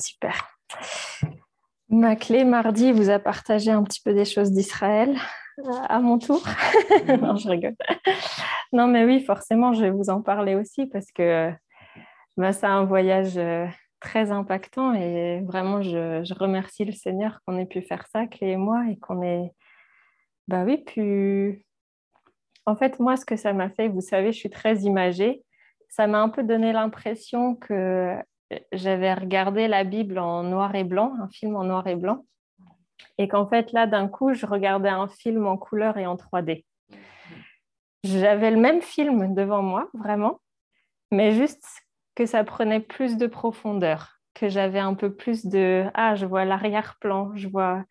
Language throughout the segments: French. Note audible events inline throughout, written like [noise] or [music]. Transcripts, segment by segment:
Super. Ma clé mardi vous a partagé un petit peu des choses d'Israël à mon tour. [laughs] non, je rigole. Non, mais oui, forcément, je vais vous en parler aussi parce que bah, c'est un voyage euh, très impactant et vraiment, je, remercie le Seigneur qu'on ait pu faire ça, Clé et moi, et qu'on ait, bah oui, pu. En fait, moi, ce que ça m'a fait, vous savez, je suis très imagée. Ça m'a un peu donné l'impression que j'avais regardé la Bible en noir et blanc, un film en noir et blanc, et qu'en fait, là, d'un coup, je regardais un film en couleur et en 3D. J'avais le même film devant moi, vraiment, mais juste que ça prenait plus de profondeur, que j'avais un peu plus de ah, je vois l'arrière-plan, je vois,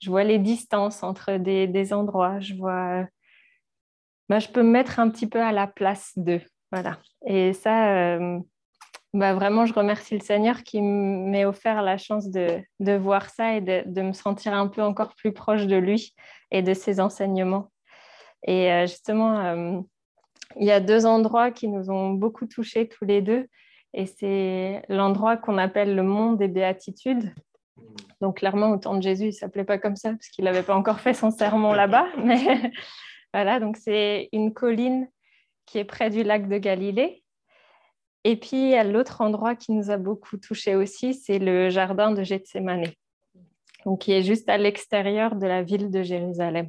je vois les distances entre des, des endroits, je vois. Bah, je peux me mettre un petit peu à la place d'eux. Voilà. Et ça, euh, bah, vraiment, je remercie le Seigneur qui m'ait offert la chance de, voir ça et de, me sentir un peu encore plus proche de lui et de ses enseignements. Et euh, justement, euh, il y a deux endroits qui nous ont beaucoup touchés tous les deux. Et c'est l'endroit qu'on appelle le monde des béatitudes. Donc clairement, au temps de Jésus, il ne s'appelait pas comme ça parce qu'il n'avait pas encore fait son sermon là-bas. Mais [laughs] voilà, donc c'est une colline qui est près du lac de Galilée. Et puis, l'autre endroit qui nous a beaucoup touché aussi, c'est le jardin de Gethsemane, donc qui est juste à l'extérieur de la ville de Jérusalem.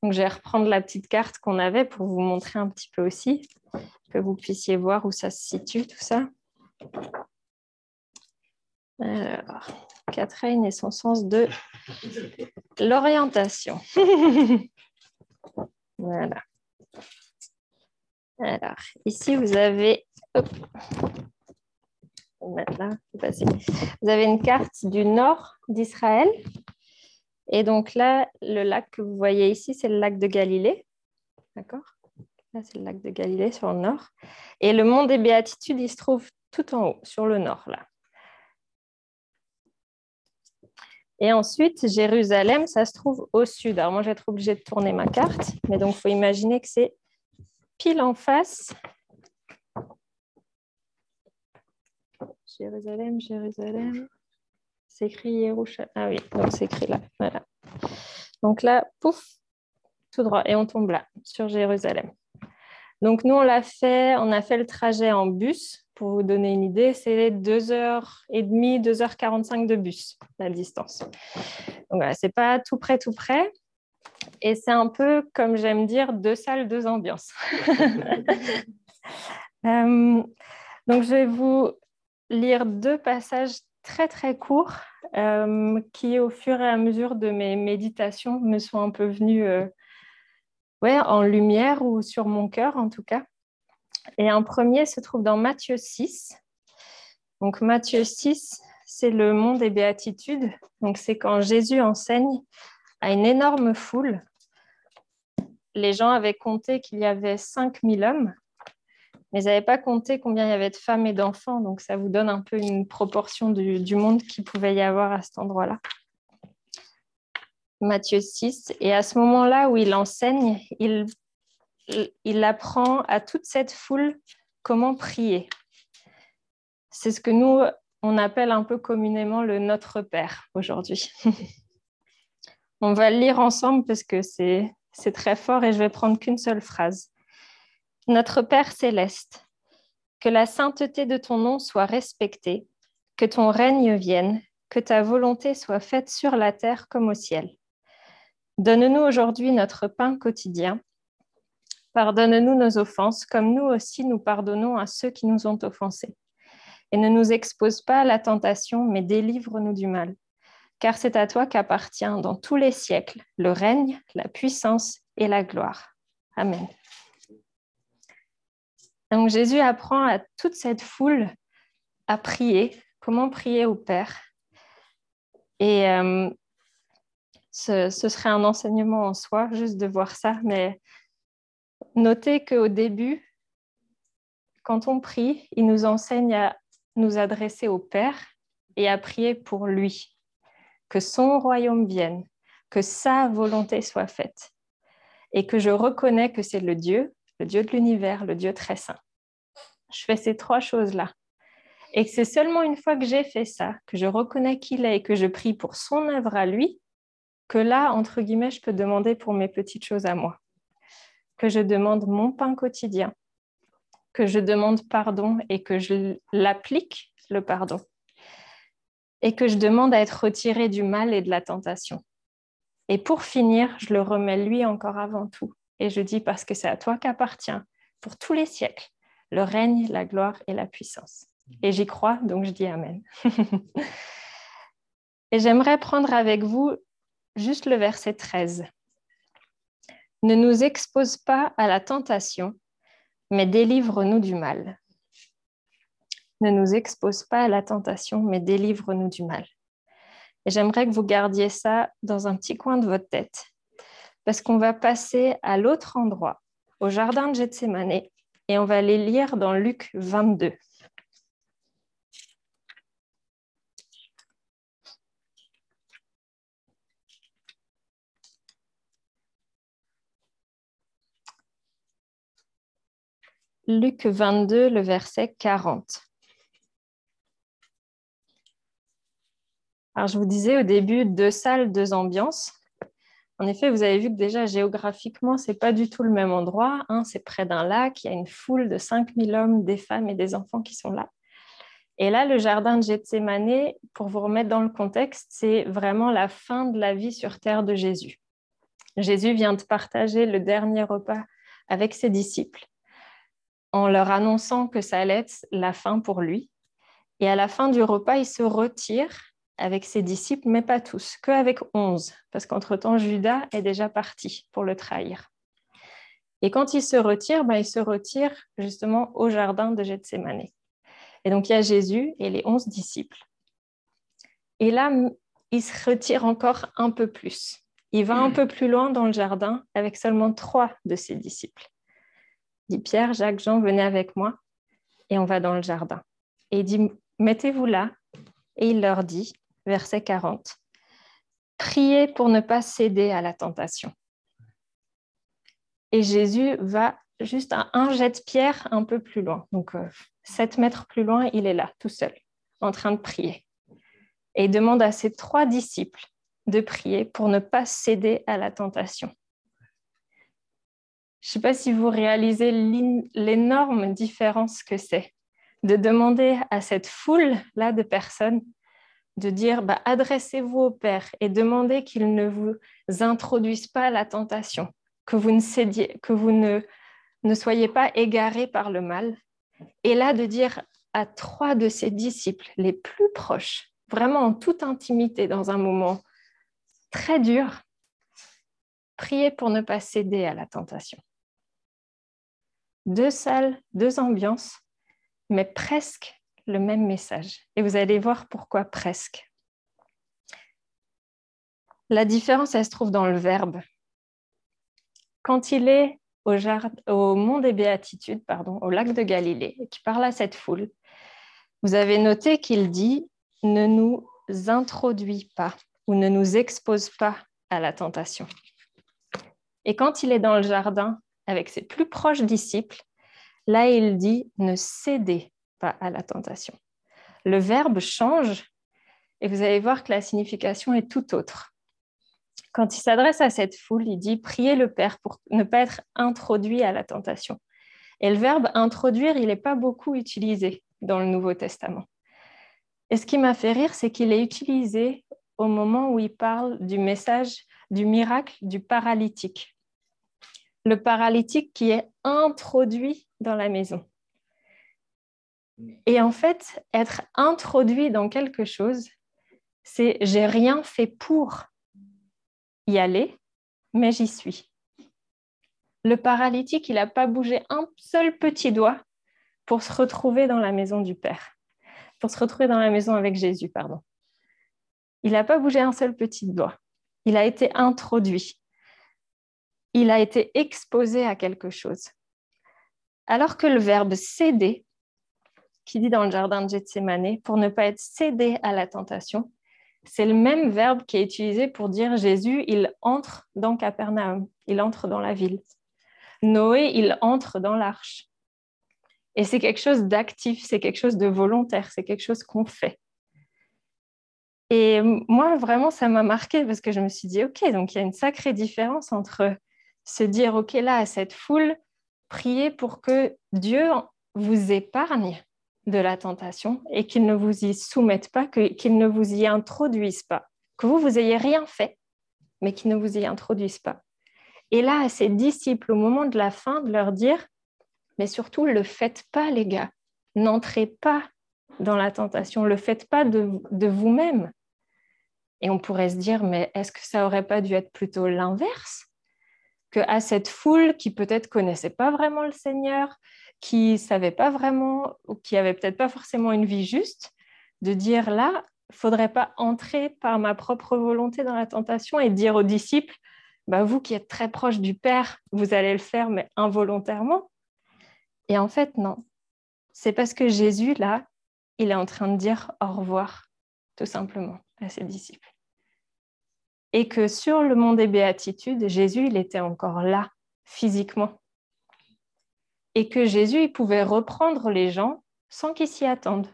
Donc, je vais reprendre la petite carte qu'on avait pour vous montrer un petit peu aussi, que vous puissiez voir où ça se situe, tout ça. Alors, Catherine et son sens de l'orientation. [laughs] voilà. Alors, ici, vous avez vous avez une carte du nord d'Israël. Et donc là, le lac que vous voyez ici, c'est le lac de Galilée. D'accord? Là, c'est le lac de Galilée sur le nord. Et le mont des Béatitudes, il se trouve tout en haut, sur le nord, là. Et ensuite, Jérusalem, ça se trouve au sud. Alors moi, je vais être obligée de tourner ma carte, mais donc il faut imaginer que c'est pile en face Jérusalem, Jérusalem. C'est écrit Yerushalayim. Ah oui, donc c'est écrit là. Voilà. Donc là, pouf, tout droit. Et on tombe là, sur Jérusalem. Donc nous, on l'a fait, on a fait le trajet en bus. Pour vous donner une idée, c'est 2h30, 2h45 de bus, la distance. Donc voilà, c'est pas tout près, tout près. Et c'est un peu, comme j'aime dire, deux salles, deux ambiances. [laughs] Euh, donc je vais vous lire deux passages très très courts euh, qui, au fur et à mesure de mes méditations, me sont un peu venus euh, ouais, en lumière ou sur mon cœur en tout cas. Et un premier se trouve dans Matthieu 6. Donc Matthieu 6, c'est le monde des béatitudes. Donc c'est quand Jésus enseigne à une énorme foule. Les gens avaient compté qu'il y avait 5000 hommes mais ils n'avaient pas compté combien il y avait de femmes et d'enfants, donc ça vous donne un peu une proportion du, monde qui pouvait y avoir à cet endroit-là. Matthieu 6, et à ce moment-là où il enseigne, il, il apprend à toute cette foule comment prier. C'est ce que nous, on appelle un peu communément le Notre Père aujourd'hui. [laughs] on va le lire ensemble parce que c'est très fort et je vais prendre qu'une seule phrase. Notre Père céleste, que la sainteté de ton nom soit respectée, que ton règne vienne, que ta volonté soit faite sur la terre comme au ciel. Donne-nous aujourd'hui notre pain quotidien. Pardonne-nous nos offenses, comme nous aussi nous pardonnons à ceux qui nous ont offensés. Et ne nous expose pas à la tentation, mais délivre-nous du mal. Car c'est à toi qu'appartient dans tous les siècles le règne, la puissance et la gloire. Amen. Donc Jésus apprend à toute cette foule à prier, comment prier au Père? Et euh, ce, serait un enseignement en soi, juste de voir ça, mais notez qu'au début, quand on prie, il nous enseigne à nous adresser au Père et à prier pour lui, que son royaume vienne, que sa volonté soit faite, et que je reconnais que c'est le Dieu le Dieu de l'univers, le Dieu très saint. Je fais ces trois choses-là. Et c'est seulement une fois que j'ai fait ça, que je reconnais qu'il est et que je prie pour son œuvre à lui, que là, entre guillemets, je peux demander pour mes petites choses à moi. Que je demande mon pain quotidien, que je demande pardon et que je l'applique, le pardon. Et que je demande à être retiré du mal et de la tentation. Et pour finir, je le remets lui encore avant tout. Et je dis parce que c'est à toi qu'appartient, pour tous les siècles, le règne, la gloire et la puissance. Et j'y crois, donc je dis Amen. [laughs] et j'aimerais prendre avec vous juste le verset 13. Ne nous expose pas à la tentation, mais délivre-nous du mal. Ne nous expose pas à la tentation, mais délivre-nous du mal. Et j'aimerais que vous gardiez ça dans un petit coin de votre tête, parce qu'on va passer à l'autre endroit, au jardin de Gethsemane, et on va aller lire dans Luc 22. Luc 22, le verset 40. Alors, je vous disais au début, deux salles, deux ambiances. En effet, vous avez vu que déjà géographiquement, ce n'est pas du tout le même endroit. Hein. c'est près d'un lac, il y a une foule de 5000 hommes, des femmes et des enfants qui sont là. Et là, le jardin de Gethsemane, pour vous remettre dans le contexte, c'est vraiment la fin de la vie sur terre de Jésus. Jésus vient de partager le dernier repas avec ses disciples en leur annonçant que ça allait être la fin pour lui. Et à la fin du repas, il se retire avec ses disciples, mais pas tous, qu'avec onze, parce qu'entre-temps, Judas est déjà parti pour le trahir. Et quand il se retire, ben, il se retire justement au jardin de Gethsemane. Et donc, il y a Jésus et les onze disciples. Et là, il se retire encore un peu plus. Il va un peu plus loin dans le jardin avec seulement trois de ses disciples dit Pierre, Jacques, Jean, venez avec moi et on va dans le jardin. Et il dit, mettez-vous là. Et il leur dit, verset 40, priez pour ne pas céder à la tentation. Et Jésus va juste à un jet de pierre un peu plus loin. Donc, euh, sept mètres plus loin, il est là, tout seul, en train de prier. Et il demande à ses trois disciples de prier pour ne pas céder à la tentation. Je ne sais pas si vous réalisez l'énorme différence que c'est de demander à cette foule-là de personnes de dire bah, adressez-vous au Père et demandez qu'il ne vous introduise pas à la tentation, que vous ne cédiez, que vous ne, ne soyez pas égarés par le mal. Et là, de dire à trois de ses disciples les plus proches, vraiment en toute intimité, dans un moment très dur, priez pour ne pas céder à la tentation deux salles, deux ambiances, mais presque le même message. Et vous allez voir pourquoi presque. La différence, elle se trouve dans le verbe. Quand il est au, au mont des Béatitudes, pardon, au lac de Galilée, et qui parle à cette foule, vous avez noté qu'il dit ne nous introduit pas ou ne nous expose pas à la tentation. Et quand il est dans le jardin avec ses plus proches disciples, là il dit ne cédez pas à la tentation. Le verbe change et vous allez voir que la signification est tout autre. Quand il s'adresse à cette foule, il dit priez le Père pour ne pas être introduit à la tentation. Et le verbe introduire, il n'est pas beaucoup utilisé dans le Nouveau Testament. Et ce qui m'a fait rire, c'est qu'il est utilisé au moment où il parle du message du miracle du paralytique le paralytique qui est introduit dans la maison. Et en fait, être introduit dans quelque chose, c'est j'ai rien fait pour y aller, mais j'y suis. Le paralytique, il n'a pas bougé un seul petit doigt pour se retrouver dans la maison du Père, pour se retrouver dans la maison avec Jésus, pardon. Il n'a pas bougé un seul petit doigt. Il a été introduit il a été exposé à quelque chose. Alors que le verbe céder, qui dit dans le jardin de Gethsemane, pour ne pas être cédé à la tentation, c'est le même verbe qui est utilisé pour dire Jésus, il entre dans Capernaum, il entre dans la ville. Noé, il entre dans l'arche. Et c'est quelque chose d'actif, c'est quelque chose de volontaire, c'est quelque chose qu'on fait. Et moi, vraiment, ça m'a marqué parce que je me suis dit, OK, donc il y a une sacrée différence entre se dire, OK, là, à cette foule, priez pour que Dieu vous épargne de la tentation et qu'il ne vous y soumette pas, qu'il ne vous y introduise pas, que vous, vous ayez rien fait, mais qu'il ne vous y introduise pas. Et là, à ses disciples, au moment de la fin, de leur dire, mais surtout, le faites pas, les gars. N'entrez pas dans la tentation, le faites pas de, de vous-même. Et on pourrait se dire, mais est-ce que ça aurait pas dû être plutôt l'inverse? Que à cette foule qui peut-être connaissait pas vraiment le Seigneur, qui savait pas vraiment, ou qui avait peut-être pas forcément une vie juste, de dire là, faudrait pas entrer par ma propre volonté dans la tentation et dire aux disciples, bah, vous qui êtes très proche du Père, vous allez le faire, mais involontairement. Et en fait, non. C'est parce que Jésus, là, il est en train de dire au revoir, tout simplement, à ses disciples. Et que sur le mont des béatitudes, Jésus, il était encore là, physiquement. Et que Jésus, pouvait reprendre les gens sans qu'ils s'y attendent,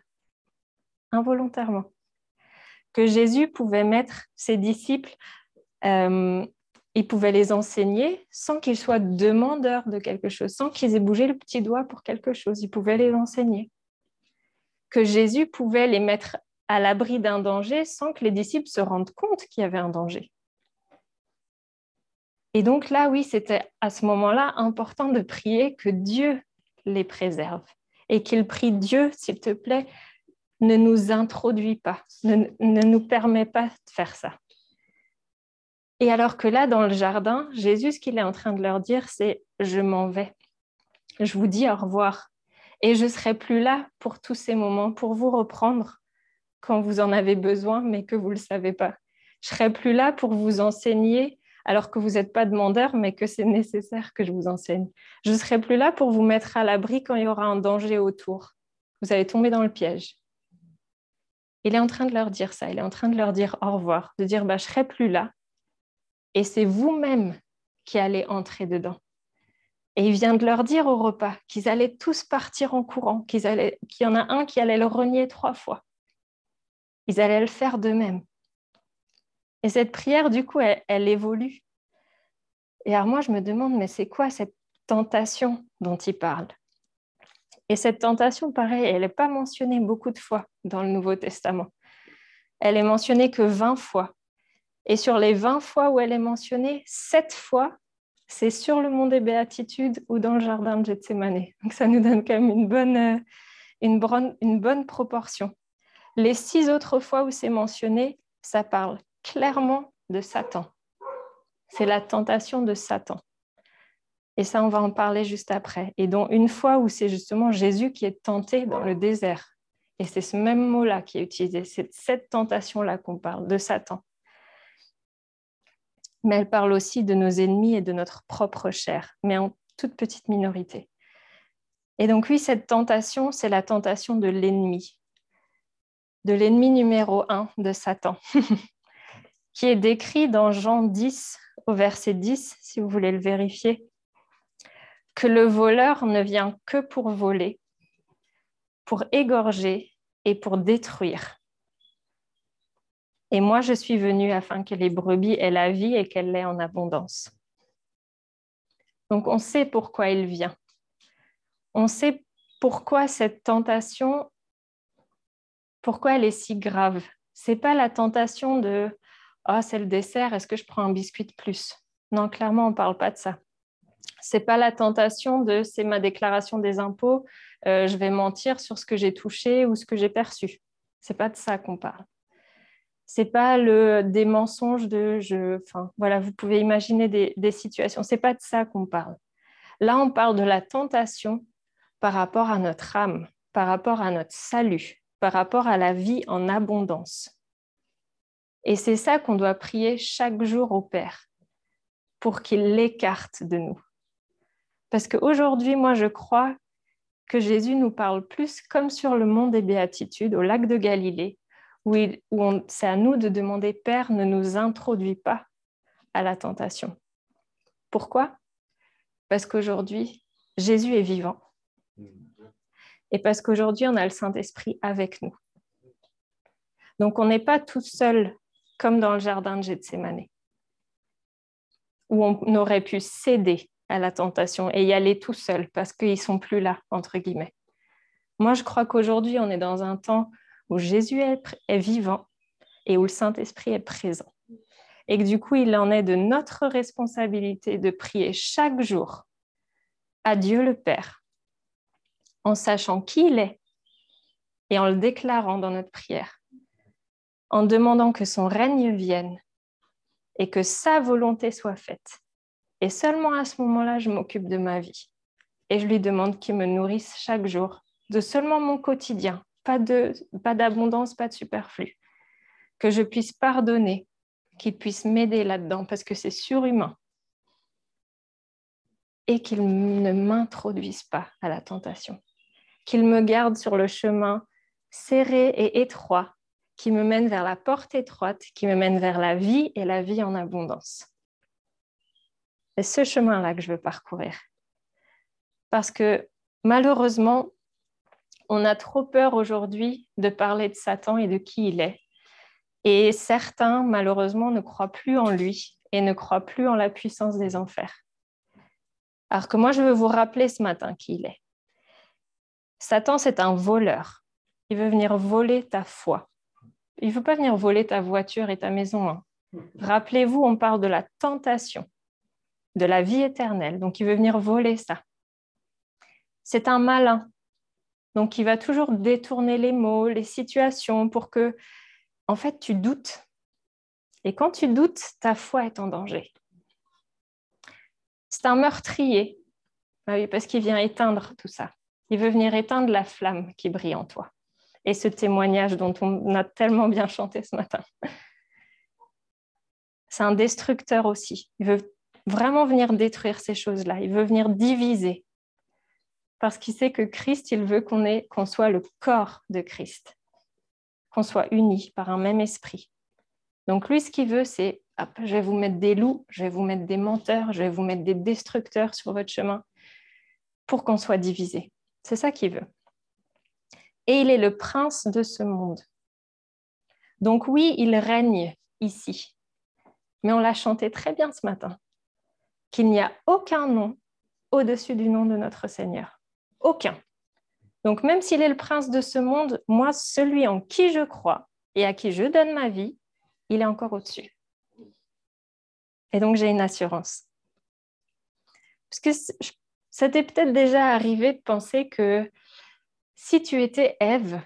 involontairement. Que Jésus pouvait mettre ses disciples euh, il pouvait les enseigner sans qu'ils soient demandeurs de quelque chose, sans qu'ils aient bougé le petit doigt pour quelque chose. Il pouvait les enseigner. Que Jésus pouvait les mettre à l'abri d'un danger sans que les disciples se rendent compte qu'il y avait un danger. Et donc là, oui, c'était à ce moment-là important de prier que Dieu les préserve et qu'il prie Dieu, s'il te plaît, ne nous introduit pas, ne, ne nous permet pas de faire ça. Et alors que là, dans le jardin, Jésus, ce qu'il est en train de leur dire, c'est je m'en vais. Je vous dis au revoir. Et je serai plus là pour tous ces moments, pour vous reprendre quand vous en avez besoin, mais que vous ne le savez pas. Je serai plus là pour vous enseigner alors que vous n'êtes pas demandeur, mais que c'est nécessaire que je vous enseigne. Je ne serai plus là pour vous mettre à l'abri quand il y aura un danger autour. Vous allez tomber dans le piège. Il est en train de leur dire ça, il est en train de leur dire au revoir, de dire bah, je serai plus là, et c'est vous-même qui allez entrer dedans. Et il vient de leur dire au repas qu'ils allaient tous partir en courant, qu'il y en a un qui allait le renier trois fois. Ils allaient le faire d'eux-mêmes. Et cette prière, du coup, elle, évolue. Et alors moi, je me demande, mais c'est quoi cette tentation dont il parle? Et cette tentation, pareil, elle n'est pas mentionnée beaucoup de fois dans le Nouveau Testament. Elle est mentionnée que 20 fois. Et sur les 20 fois où elle est mentionnée, 7 fois, c'est sur le mont des béatitudes ou dans le jardin de Gethsemane. Donc ça nous donne quand même une bonne, euh, une bonne, une bonne proportion. Les six autres fois où c'est mentionné, ça parle clairement de Satan. C'est la tentation de Satan. Et ça, on va en parler juste après. Et dont une fois où c'est justement Jésus qui est tenté dans le désert. Et c'est ce même mot-là qui est utilisé. C'est cette tentation-là qu'on parle, de Satan mais elle parle aussi de nos ennemis et de notre propre chair, mais en toute petite minorité. Et donc oui, cette tentation, c'est la tentation de l'ennemi, de l'ennemi numéro un de Satan, [laughs] qui est décrit dans Jean 10 au verset 10, si vous voulez le vérifier, que le voleur ne vient que pour voler, pour égorger et pour détruire. Et moi, je suis venue afin que les brebis aient la vie et qu'elle l'ait en abondance. Donc, on sait pourquoi il vient. On sait pourquoi cette tentation, pourquoi elle est si grave. C'est pas la tentation de ah c'est le dessert, est-ce que je prends un biscuit de plus? Non, clairement, on ne parle pas de ça. C'est pas la tentation de c'est ma déclaration des impôts, euh, je vais mentir sur ce que j'ai touché ou ce que j'ai perçu. C'est pas de ça qu'on parle c'est pas des mensonges de je. Enfin, voilà, vous pouvez imaginer des, des situations. C'est pas de ça qu'on parle. Là, on parle de la tentation par rapport à notre âme, par rapport à notre salut, par rapport à la vie en abondance. Et c'est ça qu'on doit prier chaque jour au Père pour qu'il l'écarte de nous. Parce qu'aujourd'hui, moi, je crois que Jésus nous parle plus comme sur le mont des béatitudes, au lac de Galilée, où, c'est à nous de demander, Père, ne nous introduis pas à la tentation. Pourquoi? Parce qu'aujourd'hui, Jésus est vivant. et parce qu'aujourd'hui, on a le Saint-Esprit avec nous. Donc, on n'est pas tout seul comme dans le jardin de Gethsemane, où on aurait pu céder à la tentation et y aller tout seul parce qu'ils sont plus là, entre guillemets. Moi, je crois qu'aujourd'hui, on est dans un temps où Jésus est, vivant et où le Saint-Esprit est présent. Et que du coup, il en est de notre responsabilité de prier chaque jour à Dieu le Père, en sachant qui il est et en le déclarant dans notre prière, en demandant que son règne vienne et que sa volonté soit faite. Et seulement à ce moment-là, je m'occupe de ma vie. Et je lui demande qu'il me nourrisse chaque jour de seulement mon quotidien, pas d'abondance, pas, pas de superflu. Que je puisse pardonner, qu'il puisse m'aider là-dedans parce que c'est surhumain. Et qu'il ne m'introduise pas à la tentation. Qu'il me garde sur le chemin serré et étroit qui me mène vers la porte étroite, qui me mène vers la vie et la vie en abondance. C'est ce chemin-là que je veux parcourir. Parce que malheureusement, on a trop peur aujourd'hui de parler de Satan et de qui il est. Et certains, malheureusement, ne croient plus en lui et ne croient plus en la puissance des enfers. Alors que moi, je veux vous rappeler ce matin qui il est. Satan, c'est un voleur. Il veut venir voler ta foi. Il ne veut pas venir voler ta voiture et ta maison. Hein. Rappelez-vous, on parle de la tentation, de la vie éternelle. Donc, il veut venir voler ça. C'est un malin. Donc, il va toujours détourner les mots, les situations pour que, en fait, tu doutes. Et quand tu doutes, ta foi est en danger. C'est un meurtrier. Bah oui, parce qu'il vient éteindre tout ça. Il veut venir éteindre la flamme qui brille en toi. Et ce témoignage dont on a tellement bien chanté ce matin. C'est un destructeur aussi. Il veut vraiment venir détruire ces choses-là. Il veut venir diviser parce qu'il sait que Christ, il veut qu'on soit le corps de Christ, qu'on soit unis par un même esprit. Donc lui, ce qu'il veut, c'est, je vais vous mettre des loups, je vais vous mettre des menteurs, je vais vous mettre des destructeurs sur votre chemin pour qu'on soit divisé. C'est ça qu'il veut. Et il est le prince de ce monde. Donc oui, il règne ici. Mais on l'a chanté très bien ce matin, qu'il n'y a aucun nom au-dessus du nom de notre Seigneur. Aucun. Donc même s'il est le prince de ce monde, moi, celui en qui je crois et à qui je donne ma vie, il est encore au-dessus. Et donc j'ai une assurance. Parce que ça t'est peut-être déjà arrivé de penser que si tu étais Ève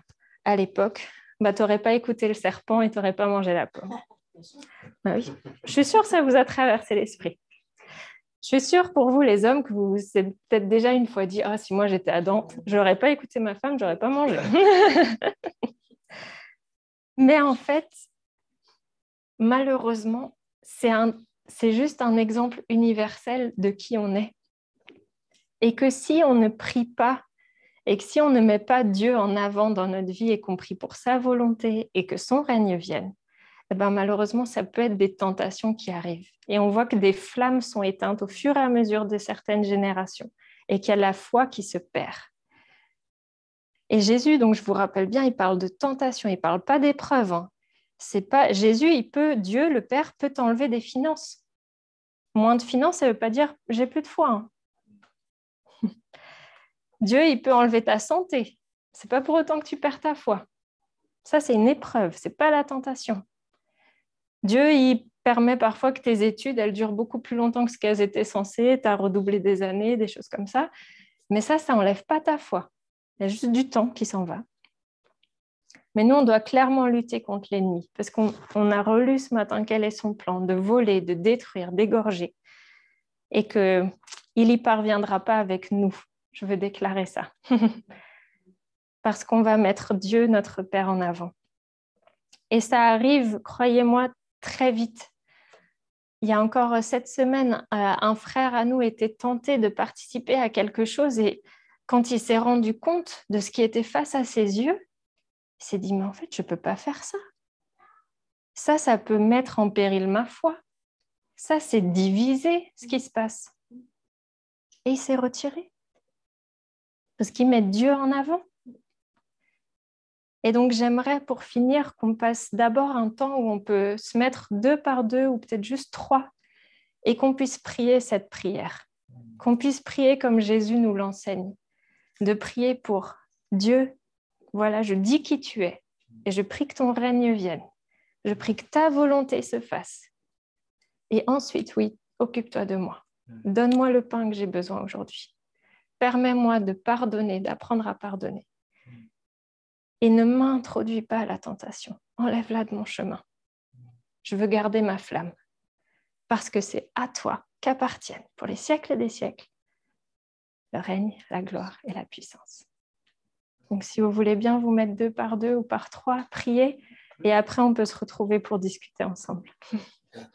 à l'époque, bah, tu n'aurais pas écouté le serpent et tu n'aurais pas mangé la pomme. [laughs] Bah oui. Je suis sûre que ça vous a traversé l'esprit. Je suis sûre pour vous, les hommes, que vous vous êtes peut-être déjà une fois dit Ah, si moi j'étais Adam, je n'aurais pas écouté ma femme, je n'aurais pas mangé. [laughs] Mais en fait, malheureusement, c'est juste un exemple universel de qui on est. Et que si on ne prie pas et que si on ne met pas Dieu en avant dans notre vie, et compris pour sa volonté et que son règne vienne, eh ben, malheureusement, ça peut être des tentations qui arrivent. Et on voit que des flammes sont éteintes au fur et à mesure de certaines générations et qu'il y a la foi qui se perd. Et Jésus, donc je vous rappelle bien, il parle de tentation, il parle pas d'épreuve. Hein. C'est pas Jésus, il peut, Dieu, le Père, peut t'enlever des finances. Moins de finances, ça ne veut pas dire j'ai plus de foi. Hein. Dieu, il peut enlever ta santé. C'est pas pour autant que tu perds ta foi. Ça, c'est une épreuve, c'est pas la tentation. Dieu, il permet parfois que tes études, elles durent beaucoup plus longtemps que ce qu'elles étaient censées, tu as redoublé des années, des choses comme ça. Mais ça, ça n'enlève pas ta foi. Il y a juste du temps qui s'en va. Mais nous, on doit clairement lutter contre l'ennemi, parce qu'on a relu ce matin quel est son plan, de voler, de détruire, d'égorger, et qu'il n'y parviendra pas avec nous. Je veux déclarer ça. [laughs] parce qu'on va mettre Dieu, notre Père, en avant. Et ça arrive, croyez-moi, très vite. Il y a encore cette semaine, euh, un frère à nous était tenté de participer à quelque chose et quand il s'est rendu compte de ce qui était face à ses yeux, il s'est dit, mais en fait, je ne peux pas faire ça. Ça, ça peut mettre en péril ma foi. Ça, c'est diviser ce qui se passe. Et il s'est retiré. Parce qu'il met Dieu en avant. Et donc, j'aimerais pour finir qu'on passe d'abord un temps où on peut se mettre deux par deux ou peut-être juste trois et qu'on puisse prier cette prière, qu'on puisse prier comme Jésus nous l'enseigne, de prier pour Dieu. Voilà, je dis qui tu es et je prie que ton règne vienne. Je prie que ta volonté se fasse. Et ensuite, oui, occupe-toi de moi. Donne-moi le pain que j'ai besoin aujourd'hui. Permets-moi de pardonner, d'apprendre à pardonner. Et ne m'introduis pas à la tentation. Enlève-la de mon chemin. Je veux garder ma flamme. Parce que c'est à toi qu'appartiennent pour les siècles des siècles le règne, la gloire et la puissance. Donc si vous voulez bien vous mettre deux par deux ou par trois, priez. Et après, on peut se retrouver pour discuter ensemble. [laughs]